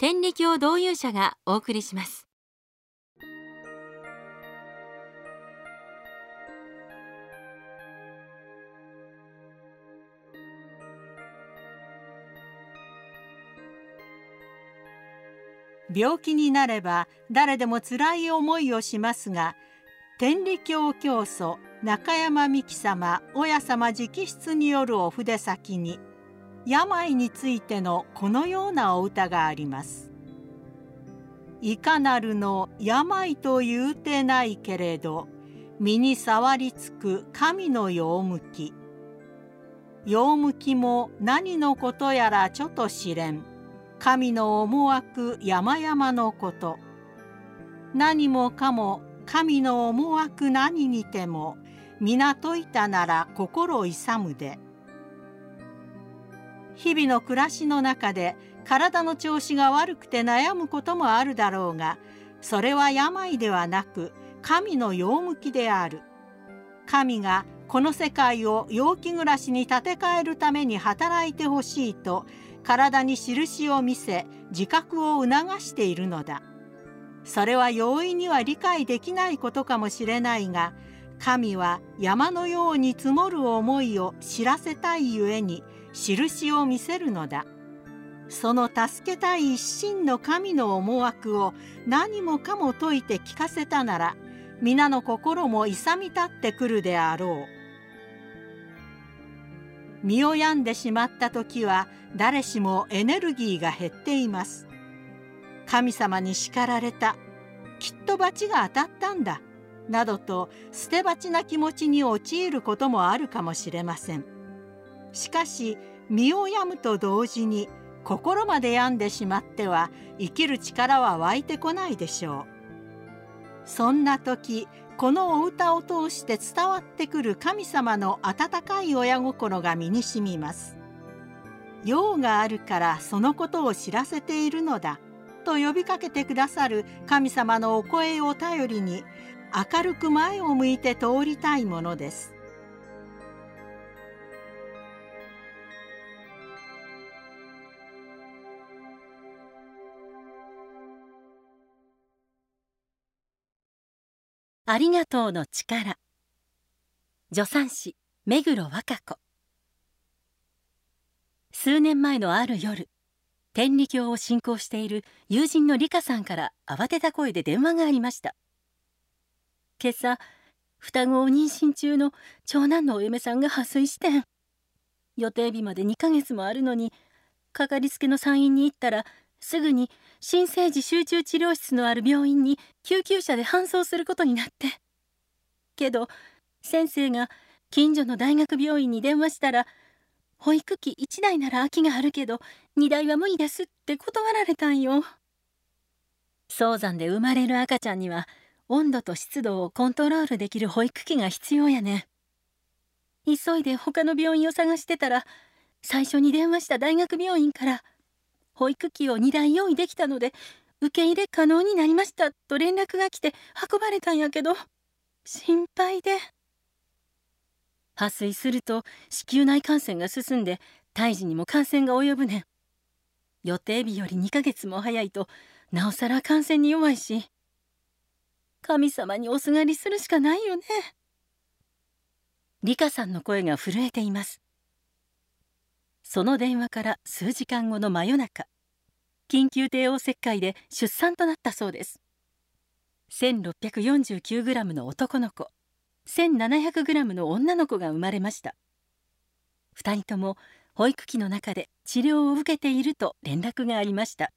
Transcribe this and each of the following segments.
天理教導遊者がお送りします。病気になれば誰でも辛い思いをしますが天理教教祖中山美紀様親様直筆によるお筆先に「病についてのこのようなお歌があります。いかなるの病と言うてないけれど身に触りつく神の用向き用向きも何のことやらちょっと知れん神の思惑山々のこと何もかも神の思惑何にても皆解いたなら心勇むで。日々の暮らしの中で体の調子が悪くて悩むこともあるだろうがそれは病ではなく神の用向きである。神がこの世界を陽気暮らしに立て替えるために働いてほしいと体に印を見せ自覚を促しているのだ。それは容易には理解できないことかもしれないが神は山のように積もる思いを知らせたいゆえに印を見せるのだ。その助けたい一心の神の思惑を何もかも説いて聞かせたなら皆の心も勇み立ってくるであろう。身を病んでしまった時は誰しもエネルギーが減っています。神様に叱られた。きっと罰が当たったんだ。などと捨て鉢な気持ちに陥ることもあるかもしれません。しかし身を病むと同時に心まで病んでしまっては生きる力は湧いてこないでしょう。そんな時このお歌を通して伝わってくる神様の温かい親心が身にしみます。用があるからそのことを知らせているのだと呼びかけてくださる神様のお声を頼りに明るく前を向いて通りたいものです。ありがとうの力。助産師目黒和歌子。数年前のある夜天理教を信仰している友人の理香さんから慌てた声で電話がありました。今朝双子を妊娠中の長男のお嫁さんが破水してん。予定日まで2ヶ月もあるのにかかりつけの産院に行ったらすぐに新生児集中治療室のある病院に救急車で搬送することになって。けど先生が近所の大学病院に電話したら保育器1台なら空きがあるけど2台は無理ですって断られたんよ。早産で生まれる赤ちゃんには温度と湿度をコントロールできる保育器が必要やね。急いで他の病院を探してたら最初に電話した大学病院から保育器を2台用意できたので受け入れ可能になりました。と連絡が来て運ばれたんやけど心配で。破水すると子宮内感染が進んで胎児にも感染が及ぶねん。予定日より2ヶ月も早いとなおさら感染に弱いし神様におすがりするしかないよね。理香さんの声が震えています。その電話から数時間後の真夜中。緊急帝王切開で出産となったそうです。1649g の男の子。1700g の女の子が生まれました。2人とも保育器の中で治療を受けていると連絡がありました。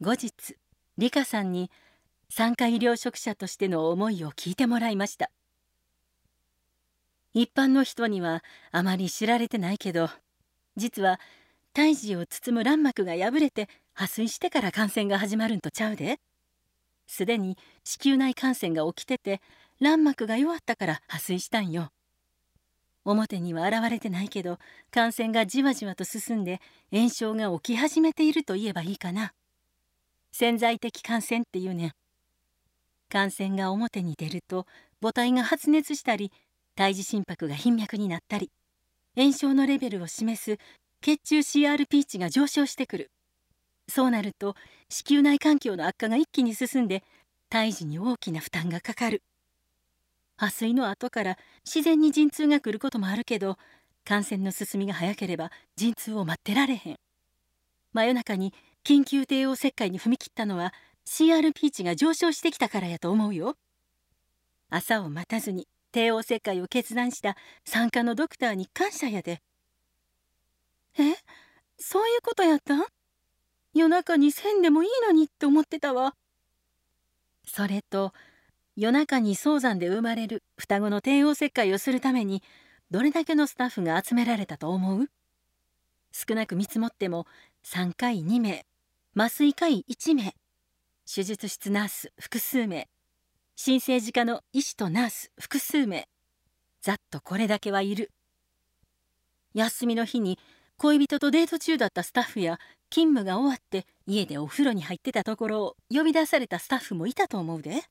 後日理香さんに産科医療職者としての思いを聞いてもらいました。一般の人にはあまり知られてないけど実は胎児を包む卵膜が破れて破水してから感染が始まるんとちゃうで。すでに子宮内感染が起きてて卵膜が弱ったから破水したんよ。表には現れてないけど感染がじわじわと進んで炎症が起き始めていると言えばいいかな。潜在的感染っていうねん。感染が表に出ると母体が発熱したり胎児心拍が頻脈になったり炎症のレベルを示す血中 CRP 値が上昇してくる。そうなると子宮内環境の悪化が一気に進んで胎児に大きな負担がかかる。破水の後から自然に陣痛が来ることもあるけど感染の進みが早ければ陣痛を待ってられへん。真夜中に緊急帝王切開に踏み切ったのは CRP 値が上昇してきたからやと思うよ。朝を待たずに帝王切開を決断した産科のドクターに感謝やで。そういうことやった？ん夜中にせんでもいいのにって思ってたわ。それと夜中に早産で生まれる双子の帝王切開をするためにどれだけのスタッフが集められたと思う？少なく見積もっても3回2名麻酔科医1名手術室ナース複数名新生児科の医師とナース複数名ざっとこれだけはいる。休みの日に恋人とデート中だったスタッフや勤務が終わって家でお風呂に入ってたところを呼び出されたスタッフもいたと思うで。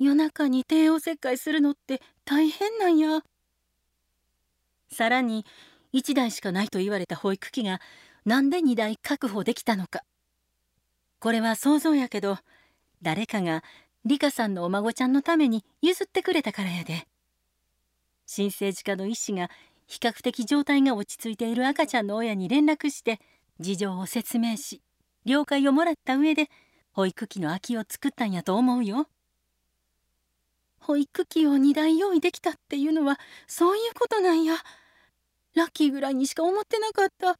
夜中に帝王切開するのって大変なんや。さらに1台しかないと言われた保育器がなんで2台確保できたのか。これは想像やけど誰かがリカさんのお孫ちゃんのために譲ってくれたからやで。新生児科の医師が比較的状態が落ち着いている赤ちゃんの親に連絡して事情を説明し了解をもらった上で保育器の空きを作ったんやと思うよ。保育器を2台用意できたっていうのはそういうことなんや。ラッキーぐらいにしか思ってなかった。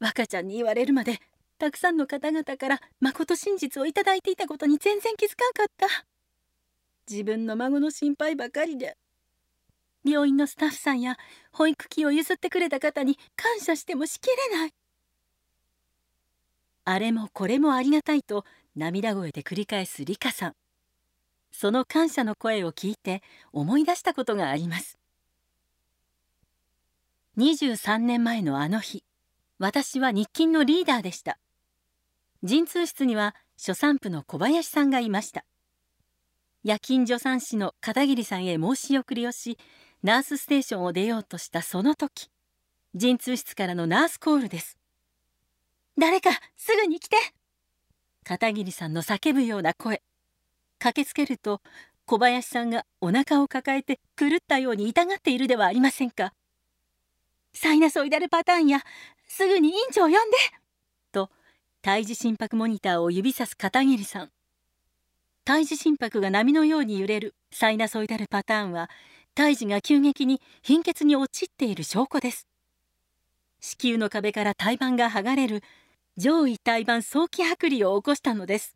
若ちゃんに言われるまでたくさんの方々からまこと真実をいただいていたことに全然気づかんかった。自分の孫の心配ばかりで病院のスタッフさんや保育器を譲ってくれた方に感謝してもしきれない。あれもこれもありがたいと涙声で繰り返すリカさん。その感謝の声を聞いて思い出したことがあります。23年前のあの日私は日勤のリーダーでした。陣痛室には初産婦の小林さんがいました。夜勤助産師の片桐さんへ申し送りをしナースステーションを出ようとしたその時陣痛室からのナースコールです。誰かすぐに来て。片桐さんの叫ぶような声。駆けつけると小林さんがお腹を抱えて狂ったように痛がっているではありませんか。サイナソイダルパターンやすぐに院長呼んで。と胎児心拍モニターを指さす片桐さん。胎児心拍が波のように揺れるサイナソイダルパターンは胎児が急激に貧血に陥っている証拠です。子宮の壁から胎盤が剥がれる上位胎盤早期剥離を起こしたのです。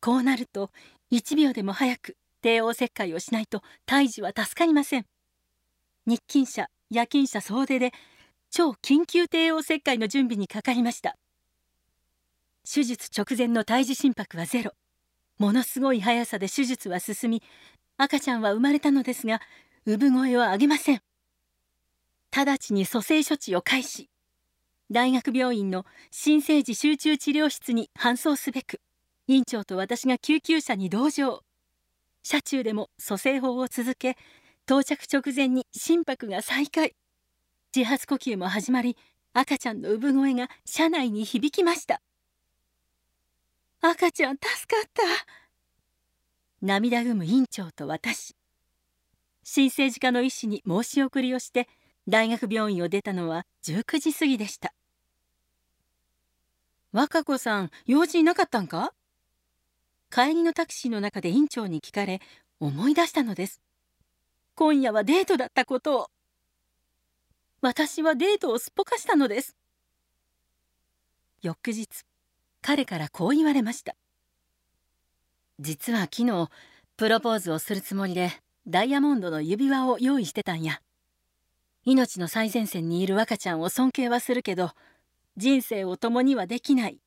こうなると1秒でも早く帝王切開をしないと胎児は助かりません。日勤者夜勤者総出で超緊急帝王切開の準備にかかりました。手術直前の胎児心拍はゼロ。ものすごい速さで手術は進み赤ちゃんは生まれたのですが産声を上げません。直ちに蘇生処置を開始。大学病院の新生児集中治療室に搬送すべく院長と私が救急車に同乗。車中でも蘇生法を続け到着直前に心拍が再開。自発呼吸も始まり赤ちゃんの産声が車内に響きました。赤ちゃん助かった。涙ぐむ院長と私。新生児科の医師に申し送りをして大学病院を出たのは19時過ぎでした。若子さん用事なかったんか？帰りのタクシーの中で院長に聞かれ思い出したのです。今夜はデートだったことを。私はデートをすっぽかしたのです。翌日彼からこう言われました。実は昨日プロポーズをするつもりでダイヤモンドの指輪を用意してたんや。命の最前線にいる赤ちゃんを尊敬はするけど人生を共にはできない。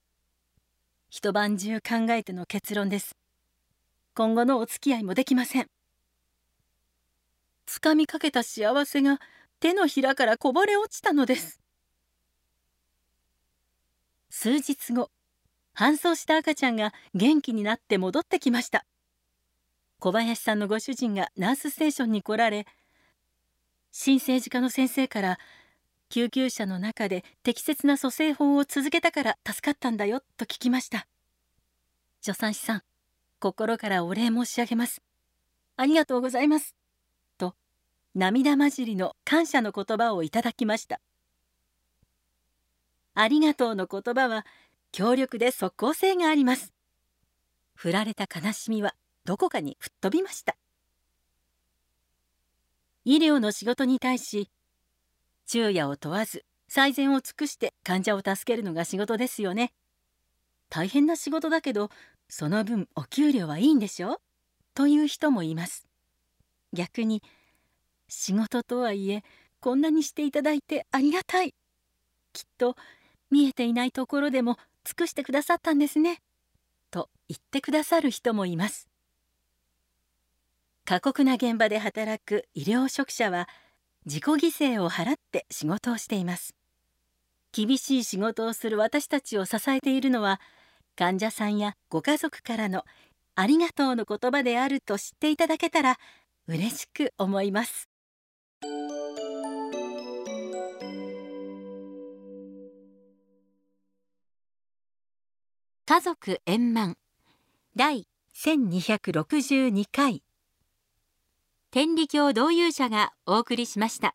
一晩中考えての結論です。今後のお付き合いもできません。掴みかけた幸せが手のひらからこぼれ落ちたのです。数日後搬送した赤ちゃんが元気になって戻ってきました。小林さんのご主人がナースステーションに来られ新政治家の先生から救急車の中で適切な蘇生法を続けたから助かったんだよと聞きました。助産師さん心からお礼申し上げます。ありがとうございます。と涙交じりの感謝の言葉をいただきました。ありがとうの言葉は強力で即効性があります。振られた悲しみはどこかに吹っ飛びました。医療の仕事に対し昼夜を問わず最善を尽くして患者を助けるのが仕事ですよね。大変な仕事だけどその分お給料はいいんでしょ？という人もいます。逆に仕事とはいえこんなにしていただいてありがたい。きっと見えていないところでも尽くしてくださったんですね。と言ってくださる人もいます。過酷な現場で働く医療職者は自己犠牲を払って仕事をしています。厳しい仕事をする私たちを支えているのは患者さんやご家族からのありがとうの言葉であると知っていただけたら嬉しく思います。家族円満第1262回天理教導遊者がお送りしました。